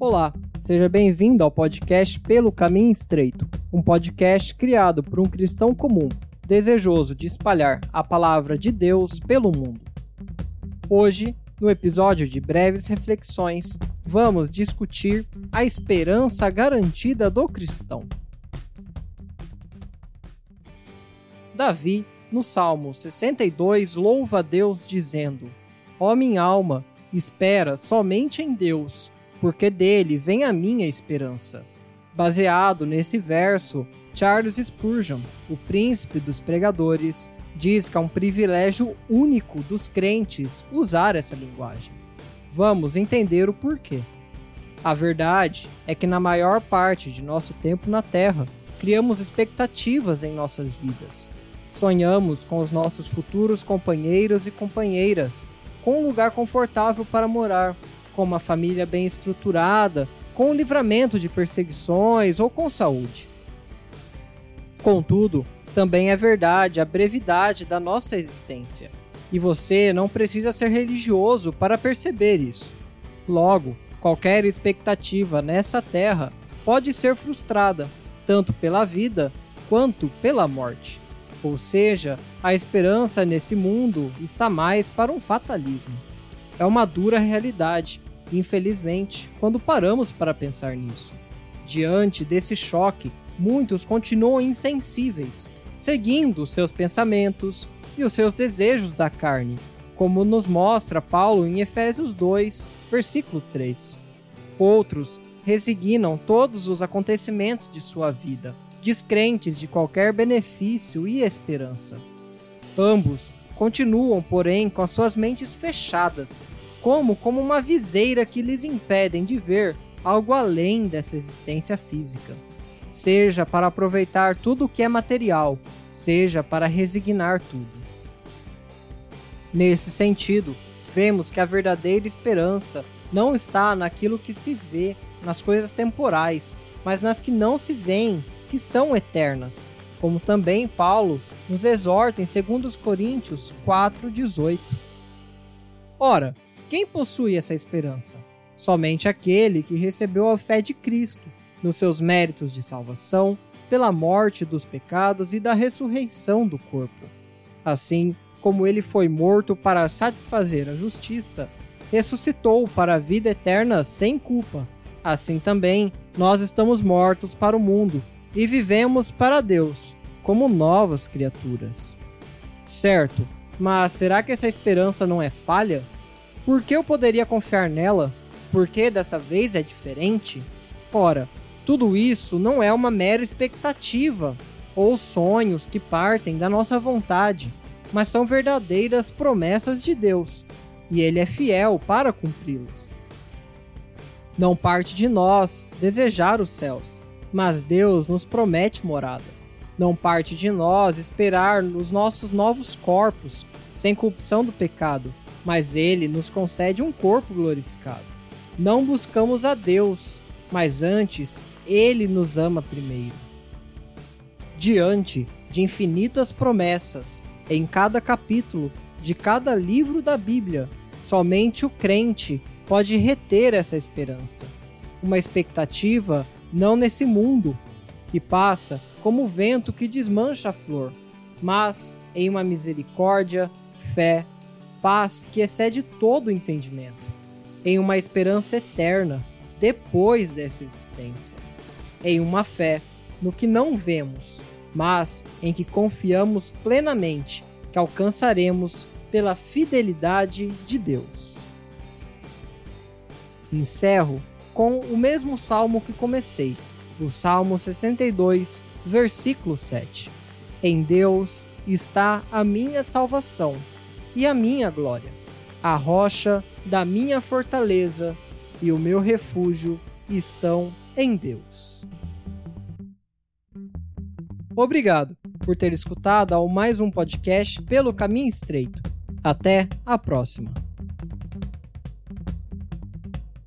Olá, seja bem-vindo ao podcast Pelo Caminho Estreito, um podcast criado por um cristão comum, desejoso de espalhar a palavra de Deus pelo mundo. Hoje, no episódio de breves reflexões, vamos discutir a esperança garantida do cristão. Davi, no Salmo 62, louva a Deus dizendo: Ó minha alma, espera somente em Deus porque dele vem a minha esperança. Baseado nesse verso, Charles Spurgeon, o príncipe dos pregadores, diz que é um privilégio único dos crentes usar essa linguagem. Vamos entender o porquê. A verdade é que na maior parte de nosso tempo na Terra, criamos expectativas em nossas vidas. Sonhamos com os nossos futuros companheiros e companheiras, com um lugar confortável para morar, com uma família bem estruturada, com livramento de perseguições ou com saúde. Contudo, também é verdade a brevidade da nossa existência, e você não precisa ser religioso para perceber isso. Logo, qualquer expectativa nessa terra pode ser frustrada, tanto pela vida quanto pela morte. Ou seja, a esperança nesse mundo está mais para um fatalismo. É uma dura realidade infelizmente, quando paramos para pensar nisso. Diante desse choque, muitos continuam insensíveis, seguindo seus pensamentos e os seus desejos da carne, como nos mostra Paulo em Efésios 2, versículo 3. Outros resignam todos os acontecimentos de sua vida, descrentes de qualquer benefício e esperança. Ambos continuam, porém, com as suas mentes fechadas como como uma viseira que lhes impedem de ver algo além dessa existência física. Seja para aproveitar tudo o que é material, seja para resignar tudo. Nesse sentido, vemos que a verdadeira esperança não está naquilo que se vê, nas coisas temporais, mas nas que não se veem, que são eternas, como também Paulo nos exorta em 2 Coríntios 4:18. Ora, quem possui essa esperança? Somente aquele que recebeu a fé de Cristo, nos seus méritos de salvação, pela morte dos pecados e da ressurreição do corpo. Assim como ele foi morto para satisfazer a justiça, ressuscitou para a vida eterna sem culpa. Assim também nós estamos mortos para o mundo e vivemos para Deus, como novas criaturas. Certo, mas será que essa esperança não é falha? Por que eu poderia confiar nela? Por que dessa vez é diferente? Ora, tudo isso não é uma mera expectativa ou sonhos que partem da nossa vontade, mas são verdadeiras promessas de Deus, e Ele é fiel para cumpri-las. Não parte de nós desejar os céus, mas Deus nos promete morada. Não parte de nós esperar os nossos novos corpos, sem corrupção do pecado, mas ele nos concede um corpo glorificado. Não buscamos a Deus, mas antes ele nos ama primeiro. Diante de infinitas promessas em cada capítulo de cada livro da Bíblia, somente o crente pode reter essa esperança. Uma expectativa não nesse mundo, que passa como o vento que desmancha a flor, mas em uma misericórdia, fé paz que excede todo entendimento, em uma esperança eterna depois dessa existência, em uma fé no que não vemos, mas em que confiamos plenamente que alcançaremos pela fidelidade de Deus. Encerro com o mesmo salmo que comecei, o Salmo 62, versículo 7. Em Deus está a minha salvação e a minha glória, a rocha da minha fortaleza e o meu refúgio estão em Deus. Obrigado por ter escutado ao mais um podcast pelo caminho estreito. Até a próxima.